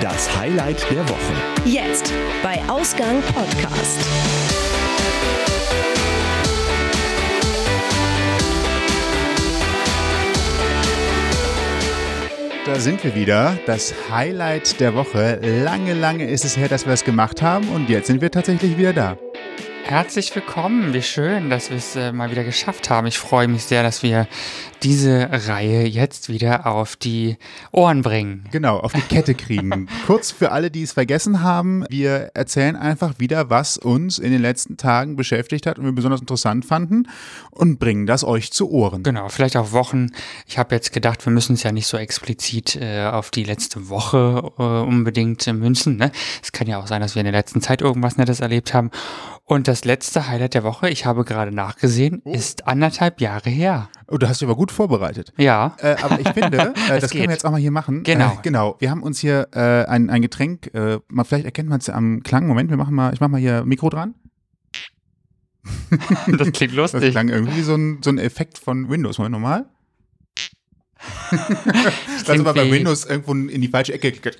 Das Highlight der Woche. Jetzt bei Ausgang Podcast. Da sind wir wieder. Das Highlight der Woche. Lange, lange ist es her, dass wir es gemacht haben und jetzt sind wir tatsächlich wieder da. Herzlich willkommen. Wie schön, dass wir es äh, mal wieder geschafft haben. Ich freue mich sehr, dass wir diese Reihe jetzt wieder auf die Ohren bringen. Genau, auf die Kette kriegen. Kurz für alle, die es vergessen haben, wir erzählen einfach wieder, was uns in den letzten Tagen beschäftigt hat und wir besonders interessant fanden und bringen das euch zu Ohren. Genau, vielleicht auch Wochen. Ich habe jetzt gedacht, wir müssen es ja nicht so explizit äh, auf die letzte Woche äh, unbedingt äh, münzen. Ne? Es kann ja auch sein, dass wir in der letzten Zeit irgendwas Nettes erlebt haben. Und das letzte Highlight der Woche, ich habe gerade nachgesehen, oh. ist anderthalb Jahre her. Oh, du hast dich aber gut vorbereitet. Ja. Äh, aber ich finde, äh, das geht. können wir jetzt auch mal hier machen. Genau. Äh, genau. Wir haben uns hier äh, ein, ein Getränk, äh, mal, vielleicht erkennt man es am Klang. Moment, wir machen mal, ich mache mal hier Mikro dran. das klingt lustig. Das klang irgendwie so ein, so ein Effekt von Windows. Moment nochmal. Das ist aber bei Windows irgendwo in die falsche Ecke geklickt.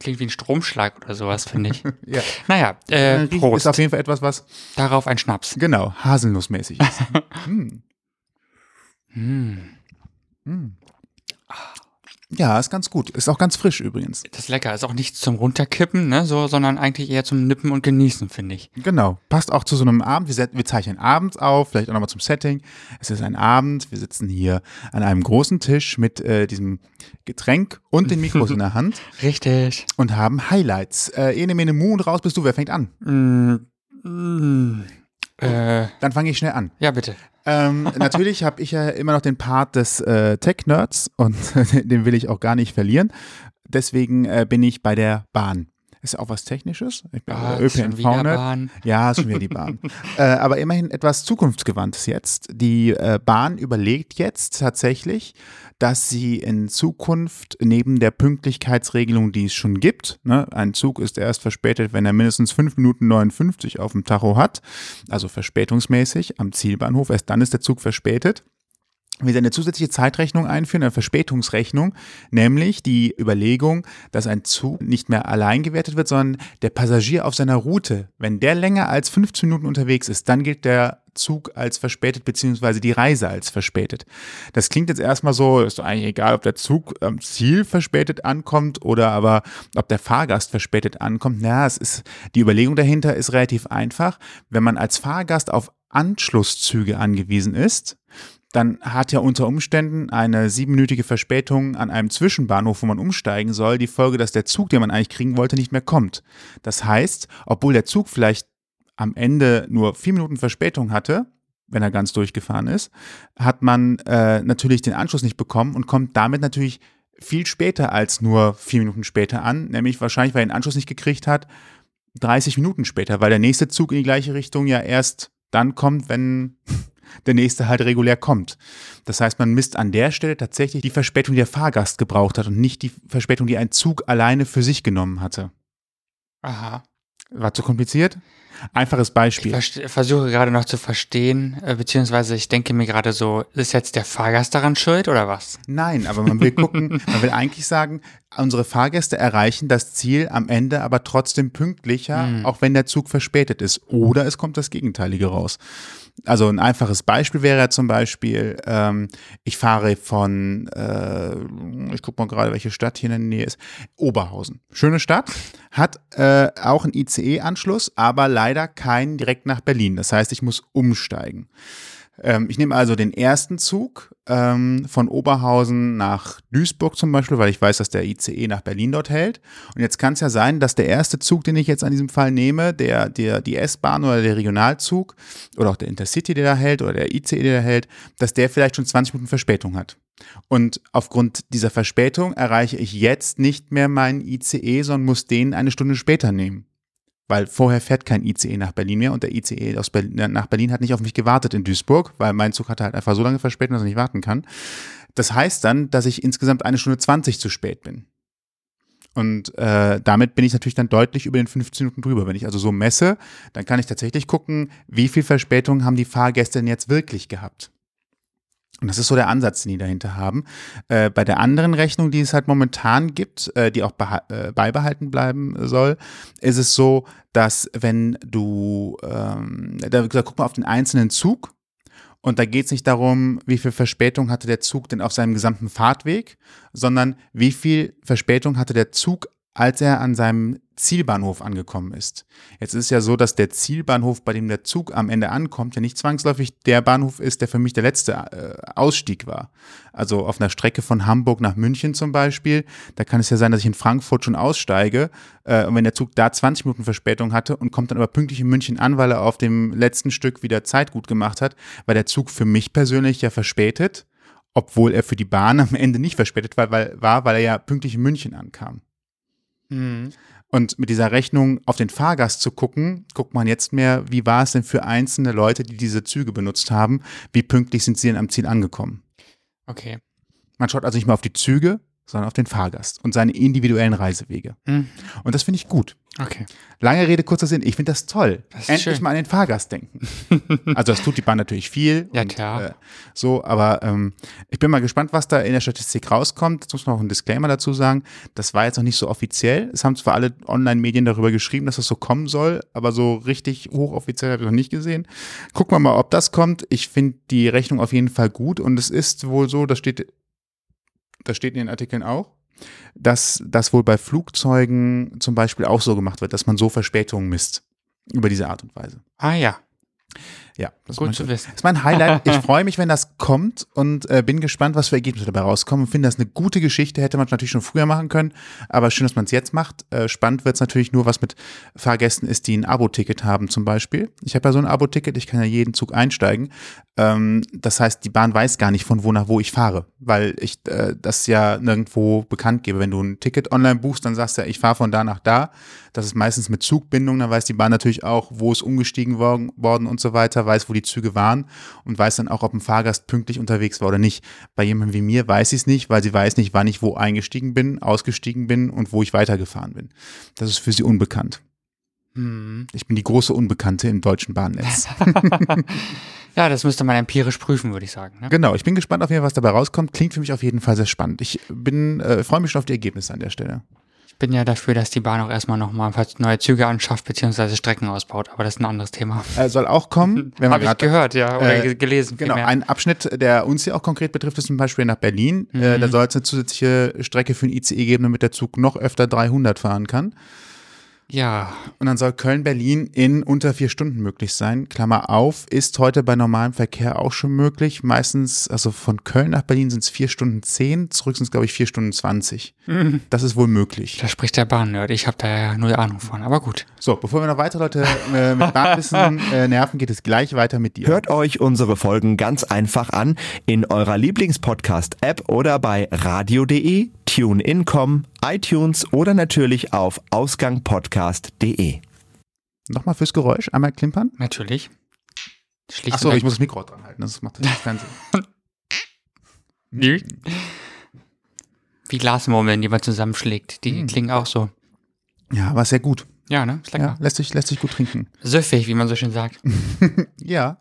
Klingt wie ein Stromschlag oder sowas, finde ich. ja. Naja, äh, Prost. Ist auf jeden Fall etwas, was. Darauf ein Schnaps. Genau, haselnussmäßig ist. hm. Hm. Hm. Ja, ist ganz gut. Ist auch ganz frisch übrigens. Das ist lecker. Ist auch nichts zum Runterkippen, ne, so, sondern eigentlich eher zum Nippen und Genießen, finde ich. Genau. Passt auch zu so einem Abend. Wir, wir zeichnen abends auf, vielleicht auch nochmal zum Setting. Es ist ein Abend. Wir sitzen hier an einem großen Tisch mit äh, diesem Getränk und den Mikros in der Hand. Richtig. Und haben Highlights. Äh, ene, mene, mu und raus bist du. Wer fängt an? Mm, mm, äh, Dann fange ich schnell an. Ja, bitte. Ähm, natürlich habe ich ja immer noch den Part des äh, Tech-Nerds und den will ich auch gar nicht verlieren. Deswegen äh, bin ich bei der Bahn. Ist auch was Technisches. Ich bin ah, ÖPNV-Nerd. Ja, ist schon wieder die Bahn. äh, aber immerhin etwas Zukunftsgewandtes jetzt. Die äh, Bahn überlegt jetzt tatsächlich, dass sie in Zukunft neben der Pünktlichkeitsregelung, die es schon gibt, ne, ein Zug ist erst verspätet, wenn er mindestens 5 Minuten 59 auf dem Tacho hat, also verspätungsmäßig am Zielbahnhof, erst dann ist der Zug verspätet wir eine zusätzliche Zeitrechnung einführen, eine Verspätungsrechnung, nämlich die Überlegung, dass ein Zug nicht mehr allein gewertet wird, sondern der Passagier auf seiner Route, wenn der länger als 15 Minuten unterwegs ist, dann gilt der Zug als verspätet, beziehungsweise die Reise als verspätet. Das klingt jetzt erstmal so, ist eigentlich egal, ob der Zug am Ziel verspätet ankommt oder aber ob der Fahrgast verspätet ankommt. Na, es ist, die Überlegung dahinter ist relativ einfach. Wenn man als Fahrgast auf Anschlusszüge angewiesen ist, dann hat ja unter Umständen eine siebenminütige Verspätung an einem Zwischenbahnhof, wo man umsteigen soll, die Folge, dass der Zug, den man eigentlich kriegen wollte, nicht mehr kommt. Das heißt, obwohl der Zug vielleicht am Ende nur vier Minuten Verspätung hatte, wenn er ganz durchgefahren ist, hat man äh, natürlich den Anschluss nicht bekommen und kommt damit natürlich viel später als nur vier Minuten später an, nämlich wahrscheinlich, weil er den Anschluss nicht gekriegt hat, 30 Minuten später, weil der nächste Zug in die gleiche Richtung ja erst dann kommt, wenn der nächste halt regulär kommt. Das heißt, man misst an der Stelle tatsächlich die Verspätung, die der Fahrgast gebraucht hat und nicht die Verspätung, die ein Zug alleine für sich genommen hatte. Aha. War zu kompliziert? Einfaches Beispiel. Ich versuche gerade noch zu verstehen, äh, beziehungsweise ich denke mir gerade so, ist jetzt der Fahrgast daran schuld oder was? Nein, aber man will gucken, man will eigentlich sagen, unsere Fahrgäste erreichen das Ziel am Ende aber trotzdem pünktlicher, mhm. auch wenn der Zug verspätet ist. Oder es kommt das Gegenteilige raus. Also ein einfaches Beispiel wäre zum Beispiel, ähm, ich fahre von, äh, ich gucke mal gerade, welche Stadt hier in der Nähe ist, Oberhausen. Schöne Stadt, hat äh, auch einen ICE-Anschluss, aber leider keinen direkt nach Berlin. Das heißt, ich muss umsteigen. Ähm, ich nehme also den ersten Zug ähm, von Oberhausen nach Duisburg zum Beispiel, weil ich weiß, dass der ICE nach Berlin dort hält. Und jetzt kann es ja sein, dass der erste Zug, den ich jetzt an diesem Fall nehme, der, der die S-Bahn oder der Regionalzug oder auch der Intercity, der da hält oder der ICE, der da hält, dass der vielleicht schon 20 Minuten Verspätung hat. Und aufgrund dieser Verspätung erreiche ich jetzt nicht mehr meinen ICE, sondern muss den eine Stunde später nehmen weil vorher fährt kein ICE nach Berlin mehr und der ICE aus Berlin, äh, nach Berlin hat nicht auf mich gewartet in Duisburg, weil mein Zug hatte halt einfach so lange verspätet, dass ich nicht warten kann. Das heißt dann, dass ich insgesamt eine Stunde 20 zu spät bin. Und äh, damit bin ich natürlich dann deutlich über den 15 Minuten drüber. Wenn ich also so messe, dann kann ich tatsächlich gucken, wie viel Verspätung haben die Fahrgäste denn jetzt wirklich gehabt. Und das ist so der Ansatz, den die dahinter haben. Äh, bei der anderen Rechnung, die es halt momentan gibt, äh, die auch äh, beibehalten bleiben soll, ist es so, dass wenn du, ähm, da, da guck mal auf den einzelnen Zug und da geht es nicht darum, wie viel Verspätung hatte der Zug denn auf seinem gesamten Fahrtweg, sondern wie viel Verspätung hatte der Zug, als er an seinem Zielbahnhof angekommen ist. Jetzt ist es ja so, dass der Zielbahnhof, bei dem der Zug am Ende ankommt, ja nicht zwangsläufig der Bahnhof ist, der für mich der letzte äh, Ausstieg war. Also auf einer Strecke von Hamburg nach München zum Beispiel, da kann es ja sein, dass ich in Frankfurt schon aussteige äh, und wenn der Zug da 20 Minuten Verspätung hatte und kommt dann aber pünktlich in München an, weil er auf dem letzten Stück wieder Zeit gut gemacht hat, war der Zug für mich persönlich ja verspätet, obwohl er für die Bahn am Ende nicht verspätet war, weil, war, weil er ja pünktlich in München ankam. Mhm. Und mit dieser Rechnung auf den Fahrgast zu gucken, guckt man jetzt mehr, wie war es denn für einzelne Leute, die diese Züge benutzt haben, wie pünktlich sind sie denn am Ziel angekommen. Okay. Man schaut also nicht mehr auf die Züge, sondern auf den Fahrgast und seine individuellen Reisewege. Mhm. Und das finde ich gut. Okay. Lange Rede, kurzer Sinn. Ich finde das toll. Das Endlich schön. mal an den Fahrgast denken. also das tut die Bahn natürlich viel. Ja, und, klar. Äh, so, aber ähm, ich bin mal gespannt, was da in der Statistik rauskommt. Jetzt muss man auch einen Disclaimer dazu sagen. Das war jetzt noch nicht so offiziell. Es haben zwar alle Online-Medien darüber geschrieben, dass das so kommen soll, aber so richtig hochoffiziell habe ich noch nicht gesehen. Gucken wir mal, ob das kommt. Ich finde die Rechnung auf jeden Fall gut und es ist wohl so, das steht das steht in den Artikeln auch, dass das wohl bei Flugzeugen zum Beispiel auch so gemacht wird, dass man so Verspätungen misst. Über diese Art und Weise. Ah ja. Ja, das Gut zu wissen. Das ist mein Highlight. Ich freue mich, wenn das kommt und äh, bin gespannt, was für Ergebnisse dabei rauskommen. Finde das eine gute Geschichte, hätte man natürlich schon früher machen können, aber schön, dass man es jetzt macht. Äh, spannend wird es natürlich nur, was mit Fahrgästen ist, die ein Abo-Ticket haben zum Beispiel. Ich habe ja so ein Abo-Ticket, ich kann ja jeden Zug einsteigen. Ähm, das heißt, die Bahn weiß gar nicht, von wo nach wo ich fahre, weil ich äh, das ja nirgendwo bekannt gebe. Wenn du ein Ticket online buchst, dann sagst du ja, ich fahre von da nach da. Das ist meistens mit Zugbindung, dann weiß die Bahn natürlich auch, wo es umgestiegen worden, worden und so weiter, weiß, wo die Züge waren und weiß dann auch, ob ein Fahrgast pünktlich unterwegs war oder nicht. Bei jemandem wie mir weiß sie es nicht, weil sie weiß nicht, wann ich wo eingestiegen bin, ausgestiegen bin und wo ich weitergefahren bin. Das ist für sie unbekannt. Hm. Ich bin die große Unbekannte im deutschen Bahnnetz. ja, das müsste man empirisch prüfen, würde ich sagen. Ne? Genau, ich bin gespannt auf jeden Fall, was dabei rauskommt. Klingt für mich auf jeden Fall sehr spannend. Ich bin, äh, freue mich schon auf die Ergebnisse an der Stelle bin ja dafür, dass die Bahn auch erstmal nochmal neue Züge anschafft, beziehungsweise Strecken ausbaut, aber das ist ein anderes Thema. Äh, soll auch kommen. Habe ich gehört, ja, oder äh, gelesen. Genau, ein Abschnitt, der uns hier auch konkret betrifft, ist zum Beispiel nach Berlin. Mhm. Äh, da soll es eine zusätzliche Strecke für ein ICE geben, damit der Zug noch öfter 300 fahren kann. Ja. Und dann soll Köln-Berlin in unter vier Stunden möglich sein. Klammer auf, ist heute bei normalem Verkehr auch schon möglich. Meistens, also von Köln nach Berlin sind es vier Stunden zehn, zurück sind es, glaube ich, vier Stunden zwanzig. Mhm. Das ist wohl möglich. Da spricht der Bahnnerd. Ich habe da ja null Ahnung von, aber gut. So, bevor wir noch weitere Leute äh, mit Bahnwissen äh, nerven, geht es gleich weiter mit dir. Hört euch unsere Folgen ganz einfach an in eurer Lieblingspodcast-App oder bei radio.de TuneIn.com, iTunes oder natürlich auf ausgangpodcast.de. Nochmal fürs Geräusch, einmal klimpern? Natürlich. Achso, ich muss das Mikro dran halten, das macht das keinen Sinn. Wie Glasmurmeln, die man zusammenschlägt, die mm. klingen auch so. Ja, war sehr gut. Ja, ne? Ist lecker. Ja, lässt, sich, lässt sich gut trinken. Süffig, wie man so schön sagt. ja.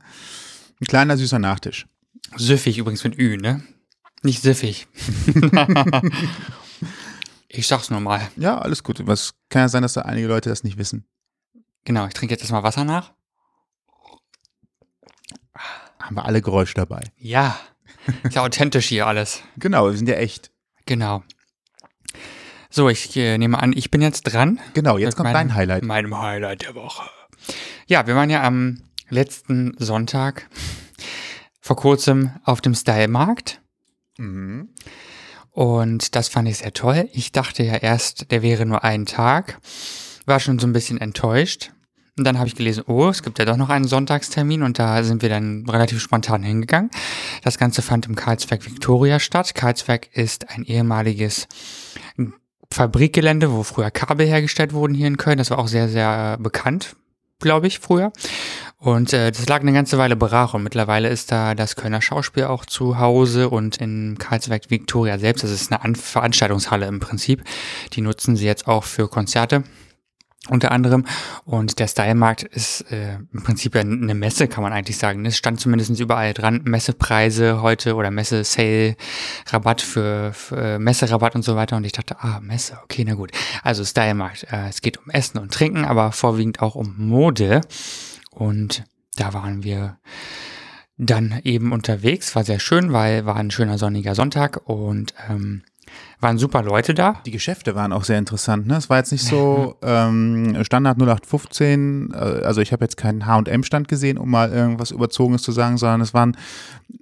Ein kleiner, süßer Nachtisch. Süffig übrigens mit Ü, ne? Nicht siffig. ich sag's nur mal. Ja, alles gut. Es kann ja sein, dass da einige Leute das nicht wissen. Genau, ich trinke jetzt erstmal Wasser nach. Haben wir alle Geräusche dabei. Ja. Ist ja authentisch hier alles. Genau, wir sind ja echt. Genau. So, ich äh, nehme an, ich bin jetzt dran. Genau, jetzt kommt meinem, dein Highlight. Meinem Highlight der Woche. Ja, wir waren ja am letzten Sonntag vor kurzem auf dem Style-Markt Mhm. Und das fand ich sehr toll. Ich dachte ja erst, der wäre nur ein Tag. War schon so ein bisschen enttäuscht. Und dann habe ich gelesen, oh, es gibt ja doch noch einen Sonntagstermin und da sind wir dann relativ spontan hingegangen. Das Ganze fand im Karlsberg Victoria statt. Karlsberg ist ein ehemaliges Fabrikgelände, wo früher Kabel hergestellt wurden hier in Köln. Das war auch sehr, sehr bekannt, glaube ich, früher. Und äh, das lag eine ganze Weile brach und mittlerweile ist da das Kölner Schauspiel auch zu Hause und in Karlsberg Victoria selbst, das ist eine An Veranstaltungshalle im Prinzip, die nutzen sie jetzt auch für Konzerte. unter anderem. Und der Style-Markt ist äh, im Prinzip ja eine Messe, kann man eigentlich sagen. Es stand zumindest überall dran, Messepreise heute oder Messe-Sale, Rabatt für, für äh, Messerabatt und so weiter. Und ich dachte, ah, Messe, okay, na gut. Also Style-Markt, äh, es geht um Essen und Trinken, aber vorwiegend auch um Mode. Und da waren wir dann eben unterwegs, war sehr schön, weil war ein schöner sonniger Sonntag und ähm, waren super Leute da. Die Geschäfte waren auch sehr interessant. Ne? Es war jetzt nicht so ähm, Standard 0815, äh, also ich habe jetzt keinen H&M-Stand gesehen, um mal irgendwas Überzogenes zu sagen, sondern es waren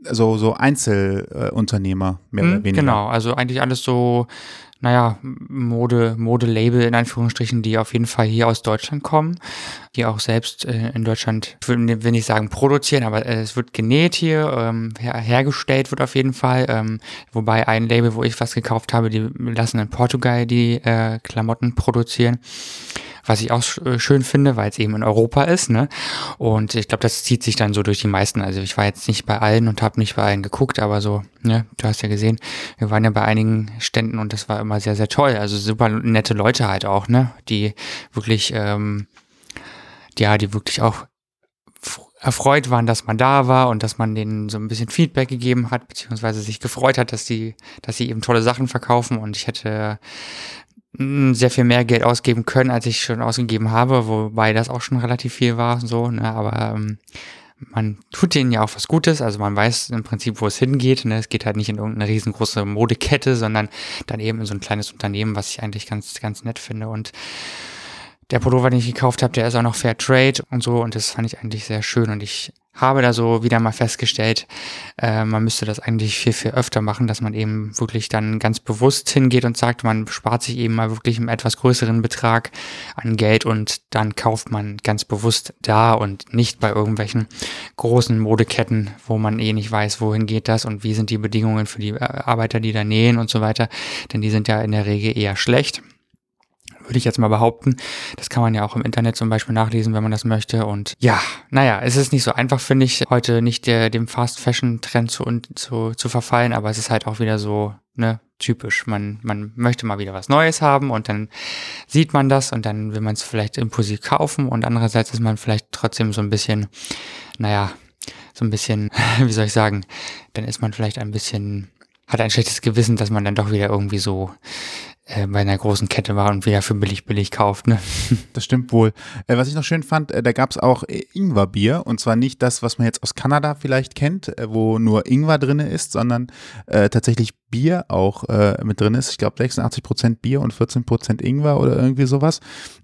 so, so Einzelunternehmer, mehr Hm, oder weniger. Genau, also eigentlich alles so, naja, Mode, Modelabel in Anführungsstrichen, die auf jeden Fall hier aus Deutschland kommen, die auch selbst äh, in Deutschland, ich will, will nicht sagen produzieren, aber äh, es wird genäht hier, ähm, her, hergestellt wird auf jeden Fall, ähm, wobei ein Label, wo ich was gekauft habe, die lassen in Portugal die äh, Klamotten produzieren was ich auch äh, schön finde, weil es eben in Europa ist, ne? Und ich glaube, das zieht sich dann so durch die meisten. Also ich war jetzt nicht bei allen und habe nicht bei allen geguckt, aber so, ne, du hast ja gesehen, wir waren ja bei einigen Ständen und das war immer sehr, sehr toll. Also super nette Leute halt auch, ne? Die wirklich, ähm, ja, die wirklich auch erfreut waren, dass man da war und dass man denen so ein bisschen Feedback gegeben hat, beziehungsweise sich gefreut hat, dass die, dass sie eben tolle Sachen verkaufen und ich hätte sehr viel mehr Geld ausgeben können, als ich schon ausgegeben habe, wobei das auch schon relativ viel war, so, ne, aber ähm, man tut denen ja auch was Gutes, also man weiß im Prinzip, wo es hingeht. Ne? Es geht halt nicht in irgendeine riesengroße Modekette, sondern dann eben in so ein kleines Unternehmen, was ich eigentlich ganz, ganz nett finde. Und der Pullover, den ich gekauft habe, der ist auch noch Fair Trade und so und das fand ich eigentlich sehr schön und ich habe da so wieder mal festgestellt, äh, man müsste das eigentlich viel, viel öfter machen, dass man eben wirklich dann ganz bewusst hingeht und sagt, man spart sich eben mal wirklich einen etwas größeren Betrag an Geld und dann kauft man ganz bewusst da und nicht bei irgendwelchen großen Modeketten, wo man eh nicht weiß, wohin geht das und wie sind die Bedingungen für die äh, Arbeiter, die da nähen und so weiter, denn die sind ja in der Regel eher schlecht würde ich jetzt mal behaupten. Das kann man ja auch im Internet zum Beispiel nachlesen, wenn man das möchte. Und ja, naja, es ist nicht so einfach, finde ich, heute nicht der, dem Fast-Fashion-Trend zu, und zu, zu verfallen, aber es ist halt auch wieder so, ne, typisch. Man, man möchte mal wieder was Neues haben und dann sieht man das und dann will man es vielleicht impulsiv kaufen und andererseits ist man vielleicht trotzdem so ein bisschen, naja, so ein bisschen, wie soll ich sagen, dann ist man vielleicht ein bisschen, hat ein schlechtes Gewissen, dass man dann doch wieder irgendwie so äh, bei einer großen Kette war und wieder für billig billig kauft. Ne? Das stimmt wohl. Äh, was ich noch schön fand, äh, da gab es auch äh, Ingwerbier und zwar nicht das, was man jetzt aus Kanada vielleicht kennt, äh, wo nur Ingwer drin ist, sondern äh, tatsächlich Bier auch äh, mit drin ist. Ich glaube 86% Bier und 14% Ingwer oder irgendwie sowas.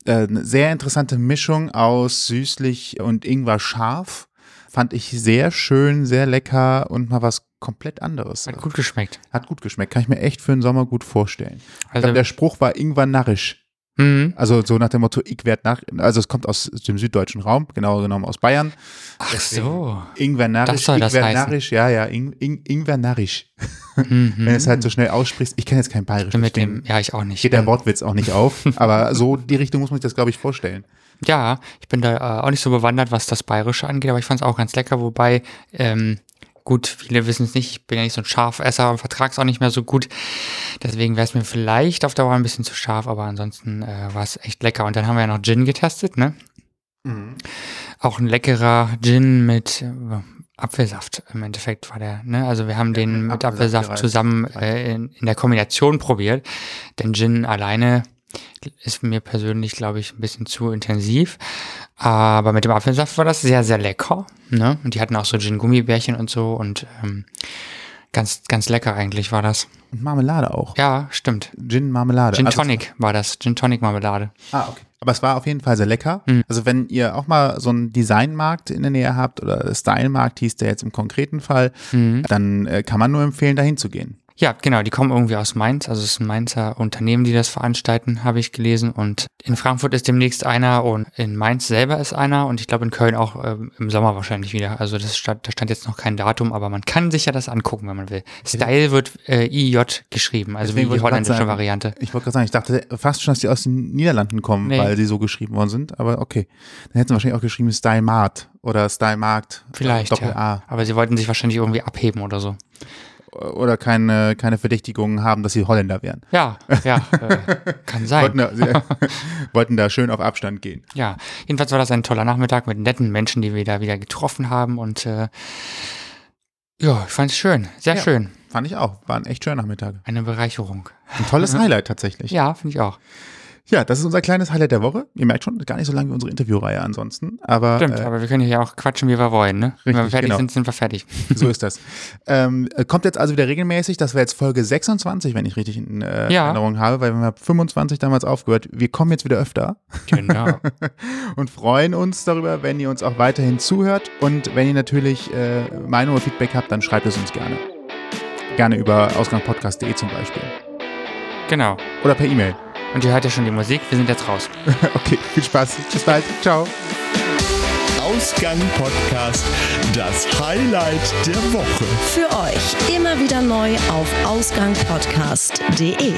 Äh, eine sehr interessante Mischung aus süßlich und Ingwer scharf. Fand ich sehr schön, sehr lecker und mal was komplett anderes. Hat gut geschmeckt. Hat gut geschmeckt. Kann ich mir echt für den Sommer gut vorstellen. Also, glaube, der Spruch war Ingwer narrisch. Mhm. Also so nach dem Motto, ich werd nach, also es kommt aus dem süddeutschen Raum, genauer genommen aus Bayern. Ach so. Ingwer narrisch, Das soll das ich werd heißen. narrisch, ja, ja, Ing, Ing, Ingwer narrisch. Mhm. Wenn du es halt so schnell aussprichst, ich kenne jetzt kein Bayerisch. mit deswegen dem, ja, ich auch nicht. geht der Wortwitz auch nicht auf, aber so die Richtung muss man sich das, glaube ich, vorstellen. Ja, ich bin da äh, auch nicht so bewandert, was das Bayerische angeht, aber ich fand es auch ganz lecker, wobei, ähm, gut, viele wissen es nicht, ich bin ja nicht so ein Scharfesser und vertrage es auch nicht mehr so gut. Deswegen wäre es mir vielleicht auf Dauer ein bisschen zu scharf, aber ansonsten äh, war es echt lecker. Und dann haben wir ja noch Gin getestet, ne? Auch ein leckerer Gin mit äh, Apfelsaft im Endeffekt war der, ne? Also wir haben den mit Apfelsaft Apfelsaft zusammen äh, in, in der Kombination probiert. Denn Gin alleine ist mir persönlich, glaube ich, ein bisschen zu intensiv. Aber mit dem Apfelsaft war das sehr, sehr lecker. Ne? Und die hatten auch so Gin-Gummibärchen und so und ähm, ganz, ganz lecker eigentlich war das. Und Marmelade auch. Ja, stimmt. Gin, Marmelade. Gin Also- Tonic war das. Gin Tonic Marmelade. Ah, okay. Aber es war auf jeden Fall sehr lecker. Mhm. Also wenn ihr auch mal so einen Designmarkt in der Nähe habt oder Stylemarkt hieß der jetzt im konkreten Fall, Mhm. dann äh, kann man nur empfehlen, dahin zu gehen. Ja, genau, die kommen irgendwie aus Mainz, also es ist ein Mainzer Unternehmen, die das veranstalten, habe ich gelesen. Und in Frankfurt ist demnächst einer und in Mainz selber ist einer und ich glaube in Köln auch ähm, im Sommer wahrscheinlich wieder. Also das stand, da stand jetzt noch kein Datum, aber man kann sich ja das angucken, wenn man will. Style wird äh, IJ geschrieben, also Deswegen wie die holländische sagen, Variante. Ich wollte gerade sagen, ich dachte fast schon, dass die aus den Niederlanden kommen, Nee. weil sie so geschrieben worden sind. Aber okay. Dann hätten sie wahrscheinlich auch geschrieben Style Mart oder Style Markt. Vielleicht, Doppel ja. A. Aber sie wollten sich wahrscheinlich irgendwie abheben oder so. Oder keine, keine Verdächtigungen haben, dass sie Holländer wären. Ja, ja, äh, kann sein. Wollten da, sie, wollten da schön auf Abstand gehen. Ja, jedenfalls war das ein toller Nachmittag mit netten Menschen, die wir da wieder getroffen haben und äh, ja, ich fand es schön, sehr Ja. schön. Fand ich auch. Waren echt schöne Nachmittage. Eine Bereicherung. Ein tolles Highlight tatsächlich. Ja, finde ich auch. Ja, das ist unser kleines Highlight der Woche. Ihr merkt schon, gar nicht so lange wie unsere Interviewreihe ansonsten. Aber Stimmt, äh, aber wir können hier auch quatschen, wie wir wollen, ne? Wenn wir Richtig, fertig genau. sind, sind wir fertig. so ist das. ähm, äh, kommt jetzt also wieder regelmäßig. Das wäre jetzt Folge 26, wenn ich richtig in äh, Ja. Erinnerung habe, weil wir haben 25 damals aufgehört. Wir kommen jetzt wieder öfter Genau. und freuen uns darüber, wenn ihr uns auch weiterhin zuhört. Und wenn ihr natürlich äh, Meinung oder Feedback habt, dann schreibt es uns gerne. Gerne über ausgangpodcast.de zum Beispiel. genau. Oder per E-Mail. Und ihr hört ja schon die Musik, wir sind jetzt raus. Okay, viel Spaß. Bis bald. Ciao. Ausgang Podcast, das Highlight der Woche. Für euch immer wieder neu auf ausgangpodcast.de.